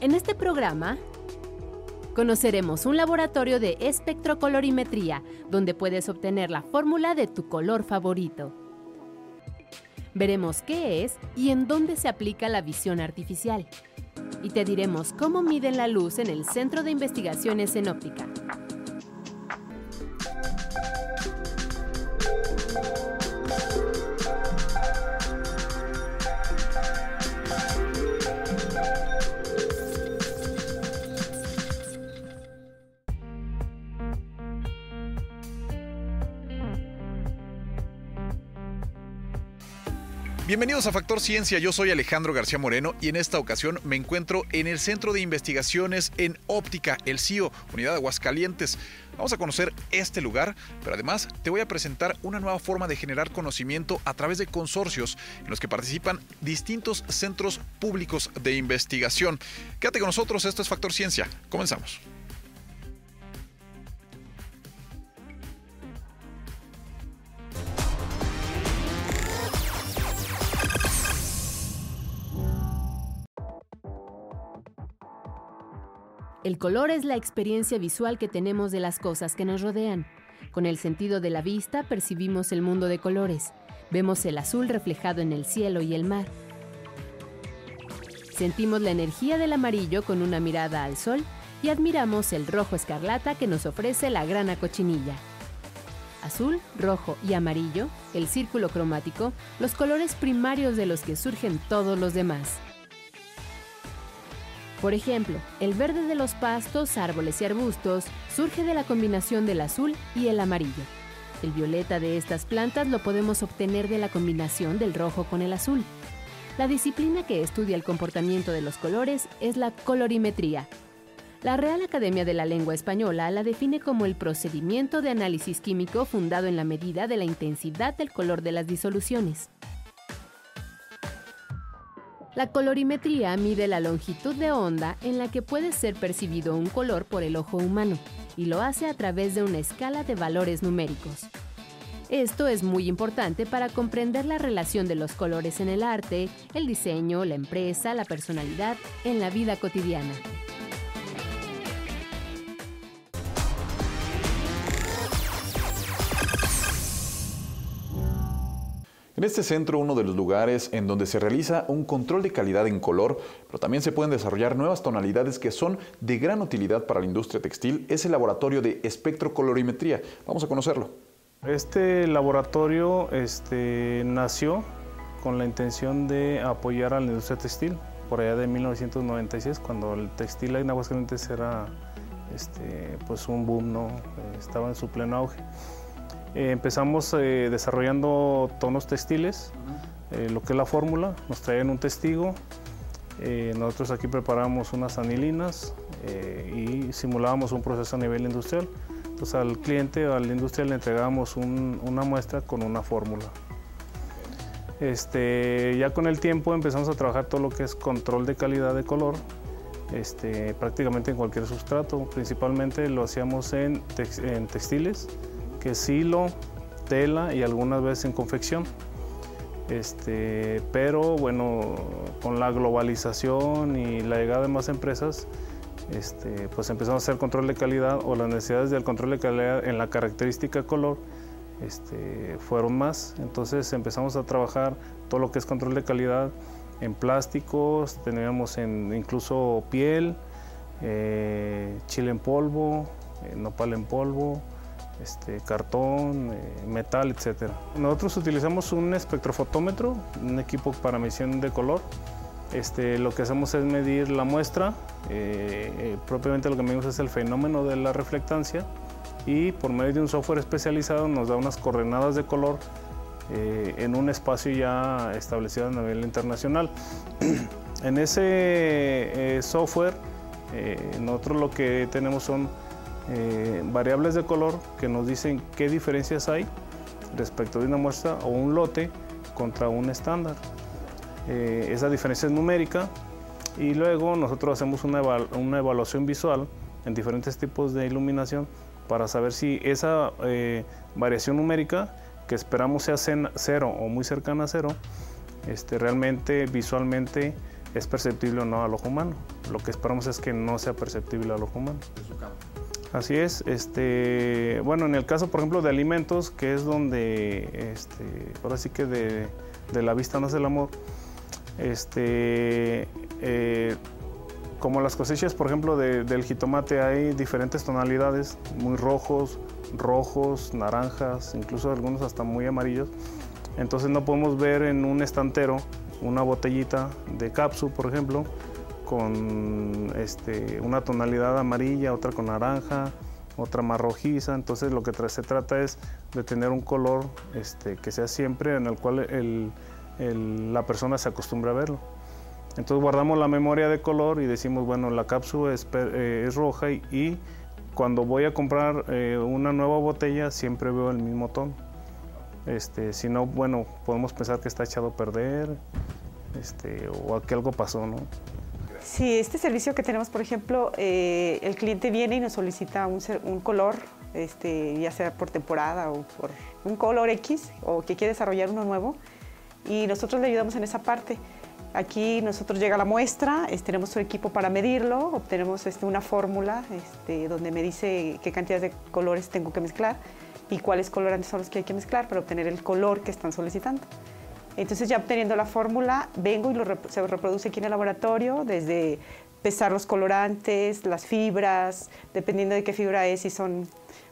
En este programa conoceremos un laboratorio de espectrocolorimetría donde puedes obtener la fórmula de tu color favorito. Veremos qué es y en dónde se aplica la visión artificial. Y te diremos cómo miden la luz en el Centro de Investigaciones en Óptica. Bienvenidos a Factor Ciencia, yo soy Alejandro García Moreno y en esta ocasión me encuentro en el Centro de Investigaciones en Óptica, el CIO, Unidad de Aguascalientes. Vamos a conocer este lugar, pero además te voy a presentar una nueva forma de generar conocimiento a través de consorcios en los que participan distintos centros públicos de investigación. Quédate con nosotros, esto es Factor Ciencia. Comenzamos. El color es la experiencia visual que tenemos de las cosas que nos rodean. Con el sentido de la vista percibimos el mundo de colores. Vemos el azul reflejado en el cielo y el mar. Sentimos la energía del amarillo con una mirada al sol y admiramos el rojo escarlata que nos ofrece la grana cochinilla. Azul, rojo y amarillo, el círculo cromático, los colores primarios de los que surgen todos los demás. Por ejemplo, el verde de los pastos, árboles y arbustos surge de la combinación del azul y el amarillo. El violeta de estas plantas lo podemos obtener de la combinación del rojo con el azul. La disciplina que estudia el comportamiento de los colores es la colorimetría. La Real Academia de la Lengua Española la define como el procedimiento de análisis químico fundado en la medida de la intensidad del color de las disoluciones. La colorimetría mide la longitud de onda en la que puede ser percibido un color por el ojo humano y lo hace a través de una escala de valores numéricos. Esto es muy importante para comprender la relación de los colores en el arte, el diseño, la empresa, la personalidad, en la vida cotidiana. En este centro, uno de los lugares en donde se realiza un control de calidad en color, pero también se pueden desarrollar nuevas tonalidades que son de gran utilidad para la industria textil, es el laboratorio de espectrocolorimetría. Vamos a conocerlo. Este laboratorio este, nació con la intención de apoyar a la industria textil, por allá de 1996, cuando el textil en Aguascalientes era este, pues un boom, ¿no? estaba en su pleno auge. Eh, empezamos eh, desarrollando tonos textiles, eh, lo que es la fórmula, nos traían un testigo, nosotros aquí preparamos unas anilinas y simulábamos un proceso a nivel industrial. Entonces al cliente o al industrial le entregábamos una muestra con una fórmula. Este, ya con el tiempo empezamos a trabajar todo lo que es control de calidad de color, este, prácticamente en cualquier sustrato, principalmente lo hacíamos en textiles, que es tela y algunas veces en confección. Este, pero bueno, con la globalización y la llegada de más empresas, este, pues empezamos a hacer control de calidad o las necesidades del control de calidad en la característica color este, fueron más. Entonces empezamos a trabajar todo lo que es control de calidad en plásticos, teníamos en, incluso piel, eh, chile en polvo, eh, nopal en polvo, este, cartón, eh, metal, etc. Nosotros utilizamos un espectrofotómetro, un equipo para medición de color. Este, lo que hacemos es medir la muestra, eh, eh, propiamente lo que medimos es el fenómeno de la reflectancia y por medio de un software especializado nos da unas coordenadas de color en un espacio ya establecido a nivel internacional. en ese software nosotros lo que tenemos son eh, variables de color que nos dicen qué diferencias hay respecto de una muestra o un lote contra un estándar. Eh, esa diferencia es numérica y luego nosotros hacemos una, evaluación visual en diferentes tipos de iluminación para saber si esa eh, variación numérica que esperamos sea cero o muy cercana a cero, este, realmente visualmente es perceptible o no al ojo humano. Lo que esperamos es que no sea perceptible al ojo humano. Así es. Este, bueno, en el caso, por ejemplo, de alimentos, que es donde, este, ahora sí que de, la vista nace el amor, este, eh, como las cosechas, por ejemplo, del jitomate, hay diferentes tonalidades, muy rojos, rojos, naranjas, incluso algunos hasta muy amarillos. Entonces no podemos ver en un estantero una botellita de capsu, por ejemplo, con este, una tonalidad amarilla, otra con naranja, otra más rojiza. Entonces lo que se trata es de tener un color este, que sea siempre en el cual la persona se acostumbre a verlo. Entonces guardamos la memoria de color y decimos, bueno, la cápsula es, eh, roja y, cuando voy a comprar eh, una nueva botella siempre veo el mismo tono. Este, si no, bueno, podemos pensar que está echado a perder este, o que algo pasó, ¿no? Sí, este servicio que tenemos, por ejemplo, eh, el cliente viene y nos solicita un, un color, este, ya sea por temporada o por un color X, o que quiere desarrollar uno nuevo, y nosotros le ayudamos en esa parte. Aquí nosotros llega la muestra, tenemos un equipo para medirlo, obtenemos este, una fórmula este, donde me dice qué cantidad de colores tengo que mezclar y cuáles colorantes son los que hay que mezclar para obtener el color que están solicitando. Entonces ya obteniendo la fórmula, vengo y lo se reproduce aquí en el laboratorio, desde pesar los colorantes, las fibras, dependiendo de qué fibra es, si son,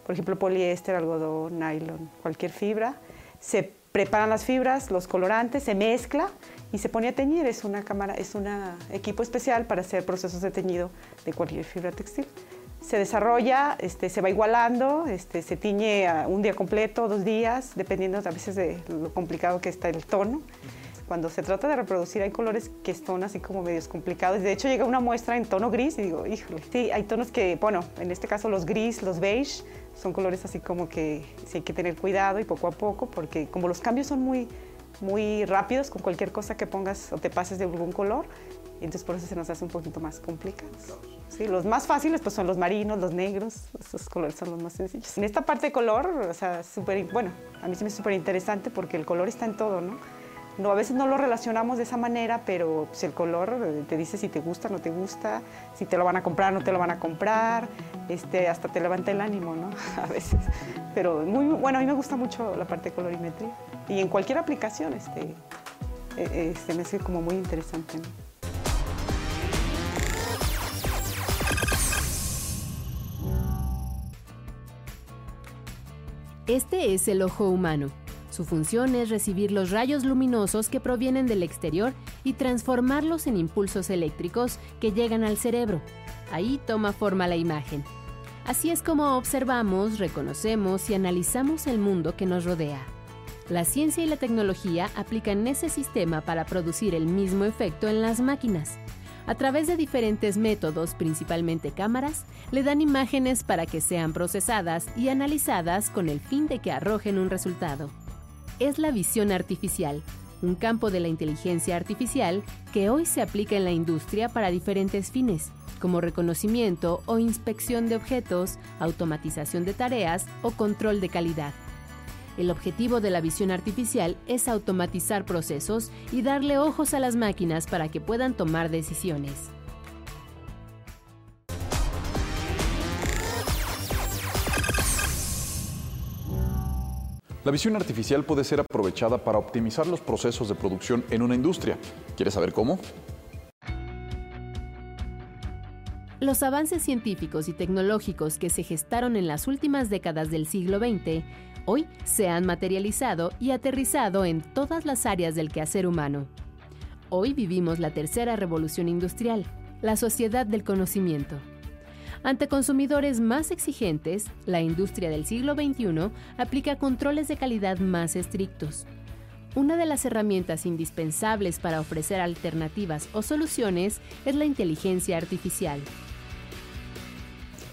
por ejemplo, poliéster, algodón, nylon, cualquier fibra. Se preparan las fibras, los colorantes, se mezcla y se pone a teñir. Es una cámara, es un equipo especial para hacer procesos de teñido de cualquier fibra textil se desarrolla, este, se va igualando, este, se tiñe un día completo, dos días, dependiendo a veces de lo complicado que está el tono. Cuando se trata de reproducir hay colores que son así como medios complicados. De hecho llega una muestra en tono gris y digo, híjole, sí, hay tonos que, bueno, en este caso los gris, los beige, son colores así como que sí hay que tener cuidado y poco a poco, porque como los cambios son muy, muy rápidos con cualquier cosa que pongas o te pases de algún color, entonces por eso se nos hace un poquito más complicado. Sí, los más fáciles pues son los marinos, los negros, esos colores son los más sencillos. En esta parte de color, o sea, súper, bueno, a mí se me es súper interesante porque el color está en todo, ¿no? No, a veces no lo relacionamos de esa manera, pero pues, el color eh, te dice si te gusta, no te gusta, si te lo van a comprar, no te lo van a comprar, este, hasta te levanta el ánimo, ¿no? A veces. Pero muy, bueno, a mí me gusta mucho la parte de colorimetría. Y en cualquier aplicación, este, este me hace como muy interesante, ¿no? Este es el ojo humano. Su función es recibir los rayos luminosos que provienen del exterior y transformarlos en impulsos eléctricos que llegan al cerebro. Ahí toma forma la imagen. Así es como observamos, reconocemos y analizamos el mundo que nos rodea. La ciencia y la tecnología aplican ese sistema para producir el mismo efecto en las máquinas. A través de diferentes métodos, principalmente cámaras, le dan imágenes para que sean procesadas y analizadas con el fin de que arrojen un resultado. Es la visión artificial, un campo de la inteligencia artificial que hoy se aplica en la industria para diferentes fines, como reconocimiento o inspección de objetos, automatización de tareas o control de calidad. El objetivo de la visión artificial es automatizar procesos y darle ojos a las máquinas para que puedan tomar decisiones. La visión artificial puede ser aprovechada para optimizar los procesos de producción en una industria. ¿Quieres saber cómo? Los avances científicos y tecnológicos que se gestaron en las últimas décadas del siglo XX hoy se han materializado y aterrizado en todas las áreas del quehacer humano. Hoy vivimos la tercera revolución industrial, la sociedad del conocimiento. Ante consumidores más exigentes, la industria del siglo XXI aplica controles de calidad más estrictos. Una de las herramientas indispensables para ofrecer alternativas o soluciones es la inteligencia artificial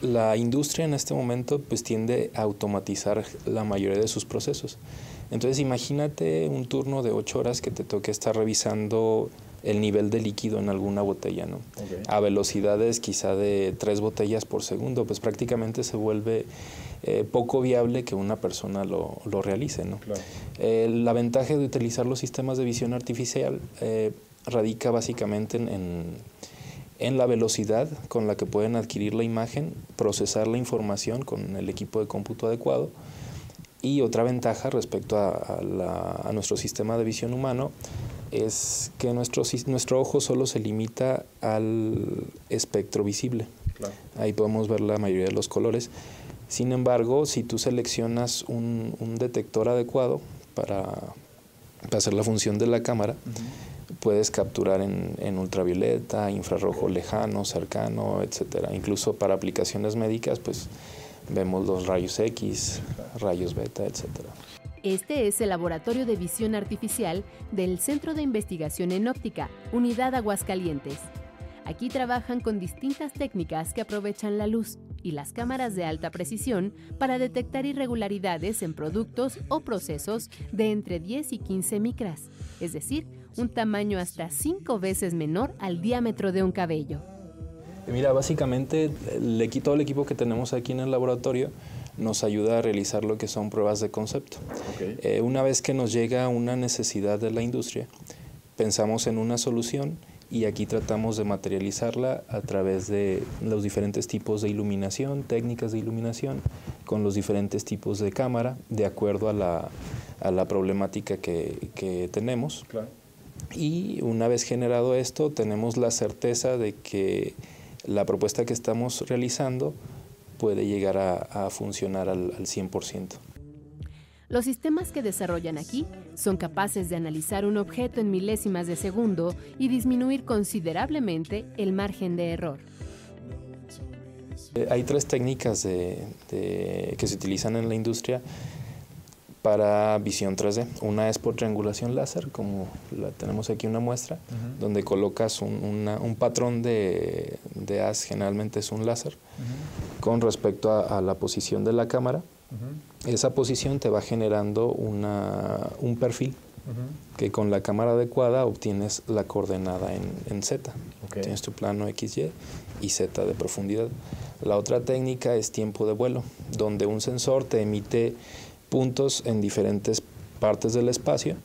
la industria en este momento pues tiende a automatizar la mayoría de sus procesos. Entonces imagínate un turno de ocho horas que te toque estar revisando el nivel de líquido en alguna botella, ¿no? A velocidades quizá de tres botellas por segundo, pues prácticamente se vuelve eh, poco viable que una persona lo, lo realice, ¿no? Eh, la ventaja de utilizar los sistemas de visión artificial eh, radica básicamente en, en, la velocidad con la que pueden adquirir la imagen, procesar la información con el equipo de cómputo adecuado. Y otra ventaja respecto a, a nuestro sistema de visión humano es que nuestro, nuestro ojo solo se limita al espectro visible. Ahí podemos ver la mayoría de los colores. Sin embargo, si tú seleccionas un, detector adecuado para, hacer la función de la cámara, puedes capturar en, ultravioleta, infrarrojo lejano, cercano, etcétera. Incluso para aplicaciones médicas, pues vemos los rayos X, rayos beta, etcétera. Este es el Laboratorio de Visión Artificial del Centro de Investigación en Óptica, Unidad Aguascalientes. Aquí trabajan con distintas técnicas que aprovechan la luz y las cámaras de alta precisión para detectar irregularidades en productos o procesos de entre 10 y 15 micras, es decir, un tamaño hasta 5 veces menor al diámetro de un cabello. Mira, básicamente todo el equipo que tenemos aquí en el laboratorio nos ayuda a realizar lo que son pruebas de concepto. Eh, una vez que nos llega una necesidad de la industria, pensamos en una solución y aquí tratamos de materializarla a través de los diferentes tipos de iluminación, técnicas de iluminación, con los diferentes tipos de cámara, de acuerdo a la, a la problemática que, que tenemos. Y una vez generado esto, tenemos la certeza de que la propuesta que estamos realizando puede llegar a, funcionar al, al 100%. Los sistemas que desarrollan aquí son capaces de analizar un objeto en milésimas de segundo y disminuir considerablemente el margen de error. Eh, hay tres técnicas que se utilizan en la industria para visión 3D. Una es por triangulación láser, como la tenemos aquí una muestra, donde colocas un, patrón de, de, haz, generalmente es un láser, con respecto a, la posición de la cámara. Esa posición te va generando una, un perfil que con la cámara adecuada obtienes la coordenada en, Z. Tienes tu plano XY y Z de profundidad. La otra técnica es tiempo de vuelo, donde un sensor te emite puntos en diferentes partes del espacio.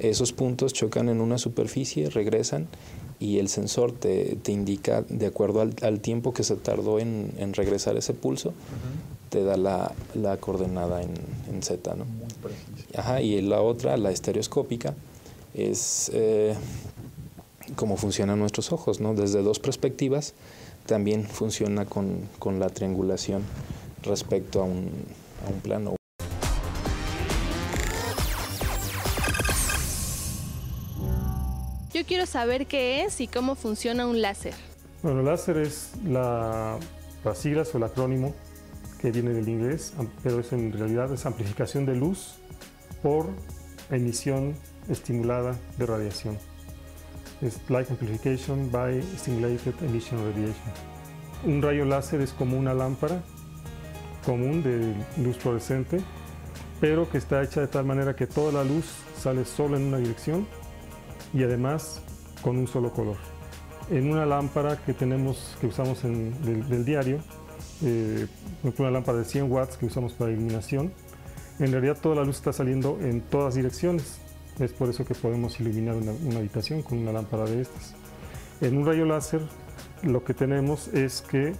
Esos puntos chocan en una superficie, regresan y el sensor te, indica, de acuerdo al, tiempo que se tardó en, regresar ese pulso, te da la, coordenada en, Z. ¿no? Ajá, y la otra, la estereoscópica, es eh, cómo funcionan nuestros ojos. ¿no? Desde dos perspectivas también funciona con, la triangulación respecto a un, a un plano. Yo quiero saber qué es y cómo funciona un láser. Bueno, láser es la, las siglas o el acrónimo que viene del inglés, pero es en realidad es amplificación de luz por emisión estimulada de radiación. Es Light Amplification by Stimulated Emission Radiation. Un rayo láser es como una lámpara común de luz fluorescente, pero que está hecha de tal manera que toda la luz sale solo en una dirección y además con un solo color. En una lámpara que tenemos, que usamos en, del, diario, eh, una lámpara de 100 watts que usamos para iluminación, en realidad toda la luz está saliendo en todas direcciones. Es por eso que podemos iluminar una, una habitación con una lámpara de estas. En un rayo láser lo que tenemos es que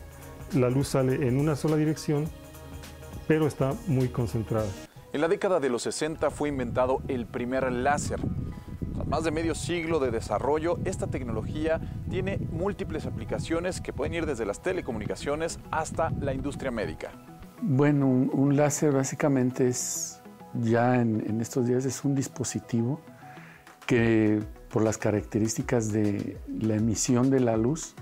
la luz sale en una sola dirección, pero está muy concentrada. En la década de los 60 fue inventado el primer láser, más de medio siglo de desarrollo, esta tecnología tiene múltiples aplicaciones que pueden ir desde las telecomunicaciones hasta la industria médica. Bueno, un, láser básicamente es, ya en, estos días, es un dispositivo que por las características de la emisión de la luz,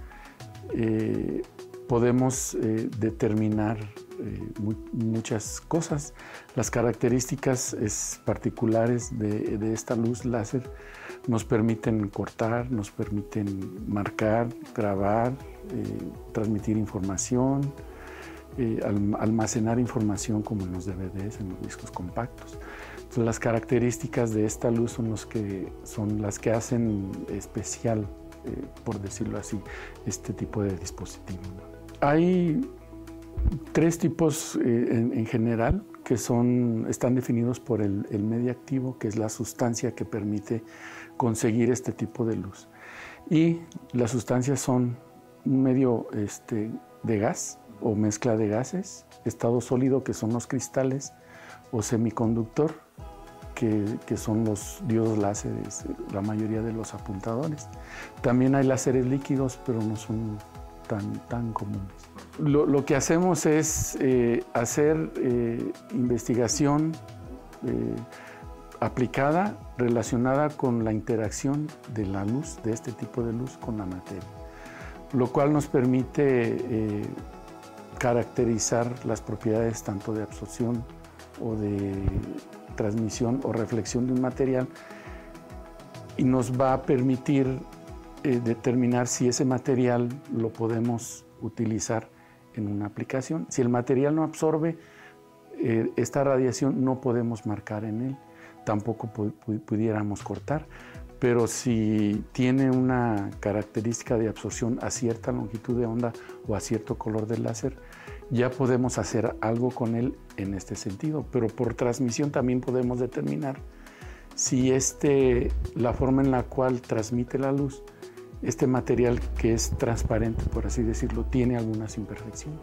eh, podemos eh, determinar eh, muchas cosas. Las características particulares de, de, esta luz láser nos permiten cortar, nos permiten marcar, grabar, eh, transmitir información, eh, almacenar información como en los DVDs, en los discos compactos. Entonces, las características de esta luz son, los que, son las que hacen especial, eh, por decirlo así, este tipo de dispositivo. Hay tres tipos en, general que son, están definidos por el, el medio activo, que es la sustancia que permite conseguir este tipo de luz. Y las sustancias son un medio este, de gas o mezcla de gases, estado sólido que son los cristales o semiconductor que, que, son los diodos láseres, la mayoría de los apuntadores. También hay láseres líquidos, pero no son tan, tan comunes. Lo, lo que hacemos es eh, hacer eh, investigación eh, aplicada relacionada con la interacción de la luz, de este tipo de luz, con la materia, lo cual nos permite eh, caracterizar las propiedades tanto de absorción o de transmisión o reflexión de un material y nos va a permitir eh, determinar si ese material lo podemos utilizar en una aplicación. Si el material no absorbe eh, esta radiación, no podemos marcar en él tampoco pudiéramos cortar, pero si tiene una característica de absorción a cierta longitud de onda o a cierto color del láser, ya podemos hacer algo con él en este sentido, pero por transmisión también podemos determinar si este, la forma en la cual transmite la luz, este material que es transparente, por así decirlo, tiene algunas imperfecciones.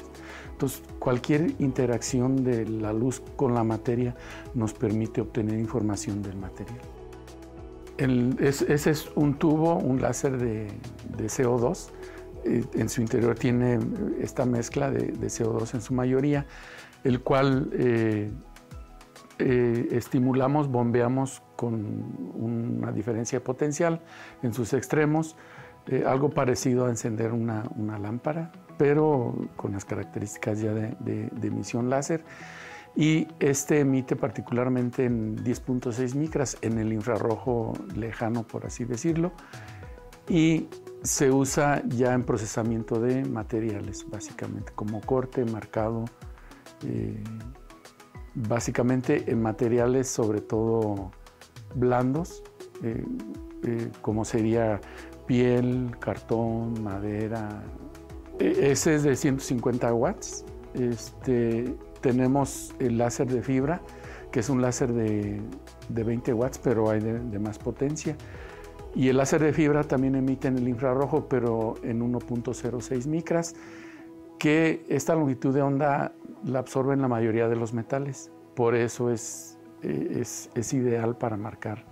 Entonces, cualquier interacción de la luz con la materia nos permite obtener información del material. ese es un tubo, un láser de, CO2. Eh, en su interior tiene esta mezcla de, CO2 en su mayoría, el cual eh, eh, estimulamos, bombeamos con una diferencia potencial en sus extremos, algo parecido a encender una lámpara, pero con las características ya de, emisión láser. Y este emite particularmente en 10.6 micras, en el infrarrojo lejano, por así decirlo, y se usa ya en procesamiento de materiales, básicamente, como corte, marcado, eh, básicamente en materiales sobre todo blandos, eh, eh, como sería piel, cartón, madera, e, ese es de 150 watts. Este, tenemos el láser de fibra, que es un láser de, 20 watts, pero hay de, más potencia. Y el láser de fibra también emite en el infrarrojo, pero en 1.06 micras, que esta longitud de onda la absorben la mayoría de los metales. Por eso es, es, es ideal para marcar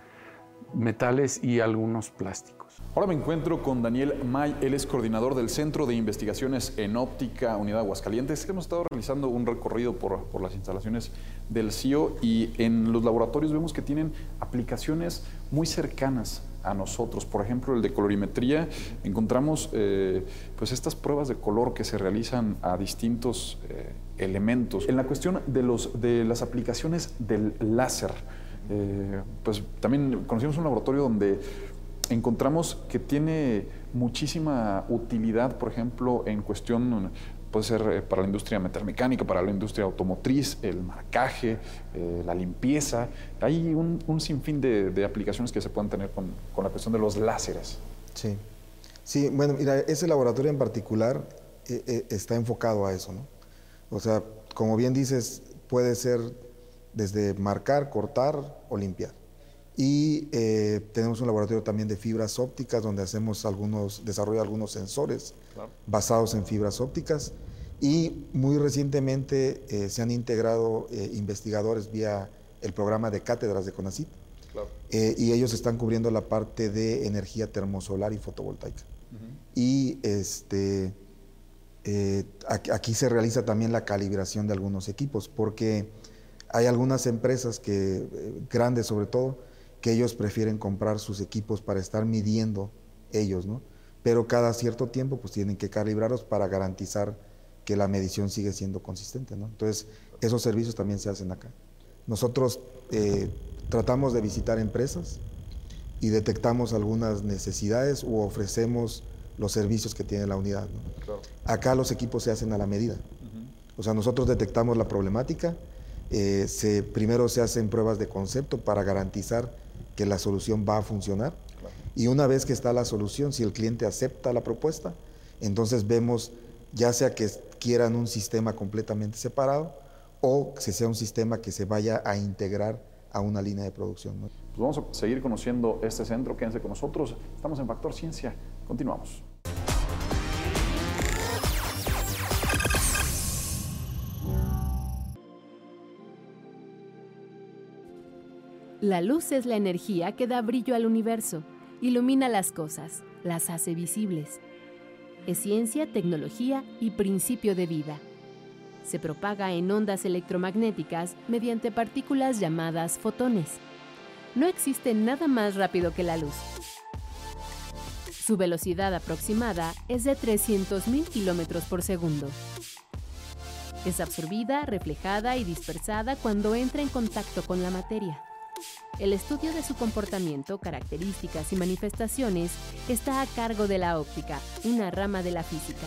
metales y algunos plásticos. Ahora me encuentro con Daniel May, él es coordinador del Centro de Investigaciones en Óptica Unidad Aguascalientes. Hemos estado realizando un recorrido por, las instalaciones del CIO y en los laboratorios vemos que tienen aplicaciones muy cercanas a nosotros. Por ejemplo, el de colorimetría, encontramos eh, pues estas pruebas de color que se realizan a distintos eh, elementos. En la cuestión de, los, de las aplicaciones del láser, eh, pues también conocimos un laboratorio donde encontramos que tiene muchísima utilidad, por ejemplo, en cuestión, puede ser eh, para la industria metalmecánica, para la industria automotriz, el marcaje, eh, la limpieza. Hay un, sinfín de, aplicaciones que se pueden tener con, la cuestión de los láseres. Sí. Sí, bueno, mira, ese laboratorio en particular eh, está enfocado a eso, ¿no? O sea, como bien dices, puede ser desde marcar, cortar o limpiar. Y eh, tenemos un laboratorio también de fibras ópticas donde hacemos algunos, desarrollo algunos sensores basados en fibras ópticas. Y muy recientemente eh, se han integrado eh, investigadores vía el programa de cátedras de CONACYT. y ellos están cubriendo la parte de energía termosolar y fotovoltaica. Y este, aquí se realiza también la calibración de algunos equipos, porque hay algunas empresas que, grandes sobre todo, que ellos prefieren comprar sus equipos para estar midiendo ellos, ¿no? Pero cada cierto tiempo pues tienen que calibrarlos para garantizar que la medición sigue siendo consistente, ¿no? Entonces, esos servicios también se hacen acá. Nosotros eh, tratamos de visitar empresas y detectamos algunas necesidades u ofrecemos los servicios que tiene la unidad. Acá los equipos se hacen a la medida. O sea, nosotros detectamos la problemática, eh, se, primero se hacen pruebas de concepto para garantizar que la solución va a funcionar. Y una vez que está la solución, si el cliente acepta la propuesta, entonces vemos ya sea que quieran un sistema completamente separado o que sea un sistema que se vaya a integrar a una línea de producción. Pues vamos a seguir conociendo este centro, quédense con nosotros. Estamos en Factor Ciencia Continuamos. La luz es la energía que da brillo al universo, ilumina las cosas, las hace visibles. Es ciencia, tecnología y principio de vida. Se propaga en ondas electromagnéticas mediante partículas llamadas fotones. No existe nada más rápido que la luz. Su velocidad aproximada es de 300.000 kilómetros por segundo. Es absorbida, reflejada y dispersada cuando entra en contacto con la materia. El estudio de su comportamiento, características y manifestaciones está a cargo de la óptica, una rama de la física.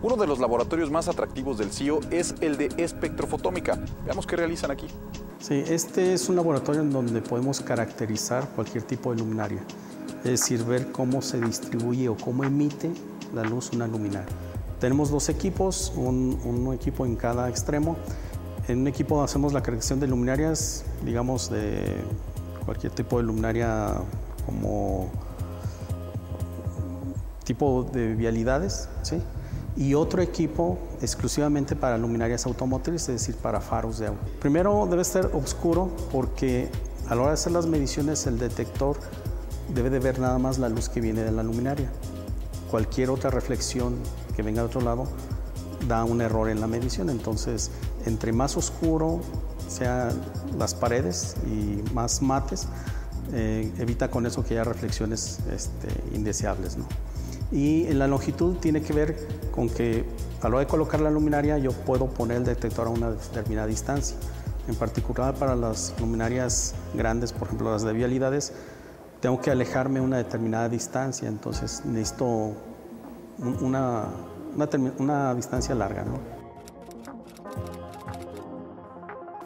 Uno de los laboratorios más atractivos del CIO es el de espectrofotómica. Veamos qué realizan aquí. Sí, este es un laboratorio en donde podemos caracterizar cualquier tipo de luminaria es decir, ver cómo se distribuye o cómo emite la luz una luminaria. Tenemos dos equipos, un, equipo en cada extremo. En un equipo hacemos la caracterización de luminarias, digamos, de cualquier tipo de luminaria como tipo de vialidades, ¿sí? y otro equipo exclusivamente para luminarias automotrices, es decir, para faros de agua. Primero debe ser oscuro porque a la hora de hacer las mediciones el detector debe de ver nada más la luz que viene de la luminaria. Cualquier otra reflexión que venga de otro lado da un error en la medición. Entonces, entre más oscuro sean las paredes y más mates, eh, evita con eso que haya reflexiones este, indeseables. Y en la longitud tiene que ver con que a la hora de colocar la luminaria yo puedo poner el detector a una determinada distancia. En particular para las luminarias grandes, por ejemplo las de vialidades, tengo que alejarme una determinada distancia, entonces necesito una, una, distancia larga. ¿no?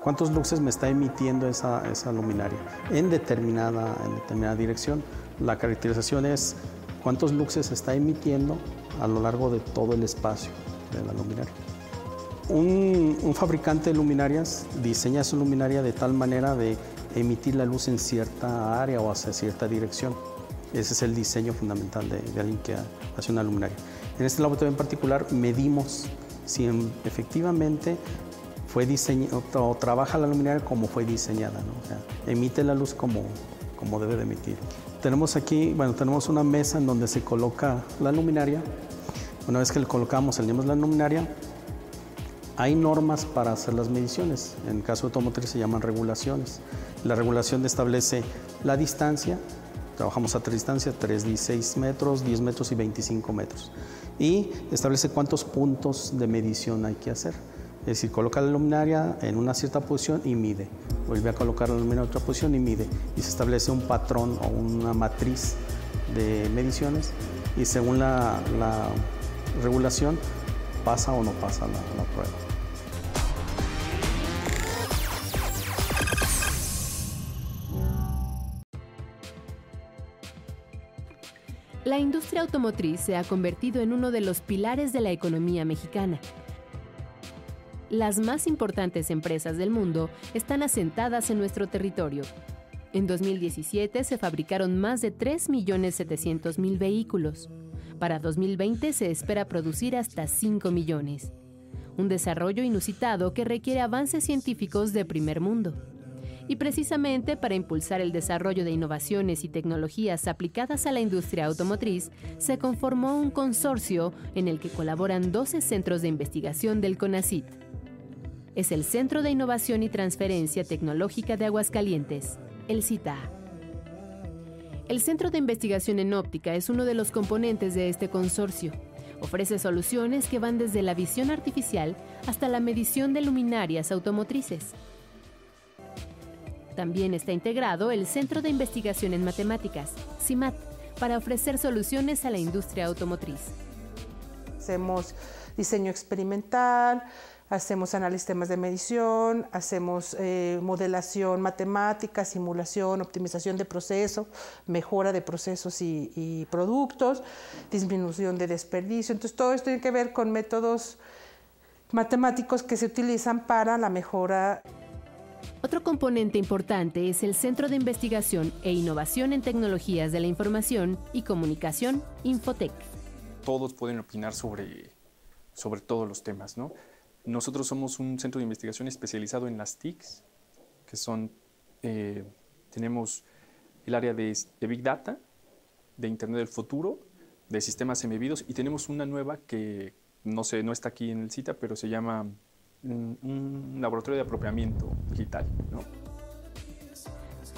¿Cuántos luxes me está emitiendo esa, esa luminaria en determinada, en determinada dirección? La caracterización es cuántos luxes está emitiendo a lo largo de todo el espacio de la luminaria. Un, fabricante de luminarias diseña su luminaria de tal manera de emitir la luz en cierta área o hacia cierta dirección. Ese es el diseño fundamental de, alguien que hace una luminaria. En este laboratorio en particular medimos si efectivamente fue diseñado o trabaja la luminaria como fue diseñada, emite la luz como, como debe de emitir. Tenemos aquí, bueno, tenemos una mesa en donde se coloca la luminaria. Una vez que le colocamos, salimos la luminaria, hay normas para hacer las mediciones. En el caso automotriz se llaman regulaciones. La regulación establece la distancia, trabajamos a tres distancias, 3, 16 metros, 10 metros y 25 metros. Y establece cuántos puntos de medición hay que hacer. Es decir, coloca la luminaria en una cierta posición y mide. Vuelve a colocar la luminaria en otra posición y mide. Y se establece un patrón o una matriz de mediciones y según la, regulación pasa o no pasa la prueba. La industria automotriz se ha convertido en uno de los pilares de la economía mexicana. Las más importantes empresas del mundo están asentadas en nuestro territorio. En 2017 se fabricaron más de 3.700.000 vehículos. Para 2020 se espera producir hasta 5 millones. Un desarrollo inusitado que requiere avances científicos de primer mundo. Y precisamente para impulsar el desarrollo de innovaciones y tecnologías aplicadas a la industria automotriz, se conformó un consorcio en el que colaboran 12 centros de investigación del CONACIT. Es el Centro de Innovación y Transferencia Tecnológica de Aguascalientes, el CITA. El Centro de Investigación en Óptica es uno de los componentes de este consorcio. Ofrece soluciones que van desde la visión artificial hasta la medición de luminarias automotrices. También está integrado el Centro de Investigación en Matemáticas, CIMAT, para ofrecer soluciones a la industria automotriz. Hacemos diseño experimental, hacemos análisis de temas de medición, hacemos eh, modelación matemática, simulación, optimización de proceso, mejora de procesos y, y, productos, disminución de desperdicio. Entonces todo esto tiene que ver con métodos matemáticos que se utilizan para la mejora. Otro componente importante es el Centro de Investigación e Innovación en Tecnologías de la Información y Comunicación, Infotec. Todos pueden opinar sobre, sobre todos los temas, ¿no? Nosotros somos un centro de investigación especializado en las TICs, que son, eh, tenemos el área de, Big Data, de Internet del Futuro, de sistemas embebidos y tenemos una nueva que no, sé, no está aquí en el cita, pero se llama un laboratorio de apropiamiento digital. ¿no?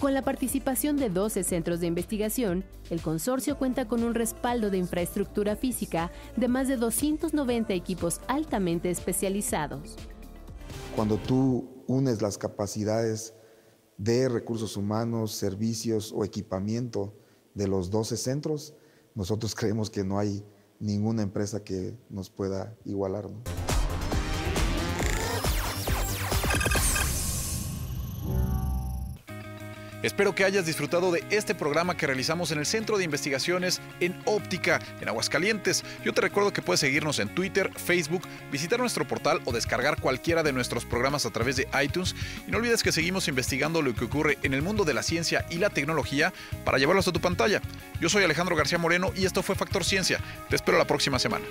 Con la participación de 12 centros de investigación, el consorcio cuenta con un respaldo de infraestructura física de más de 290 equipos altamente especializados. Cuando tú unes las capacidades de recursos humanos, servicios o equipamiento de los 12 centros, nosotros creemos que no hay ninguna empresa que nos pueda igualar. ¿no? Espero que hayas disfrutado de este programa que realizamos en el Centro de Investigaciones en Óptica, en Aguascalientes. Yo te recuerdo que puedes seguirnos en Twitter, Facebook, visitar nuestro portal o descargar cualquiera de nuestros programas a través de iTunes. Y no olvides que seguimos investigando lo que ocurre en el mundo de la ciencia y la tecnología para llevarlos a tu pantalla. Yo soy Alejandro García Moreno y esto fue Factor Ciencia. Te espero la próxima semana.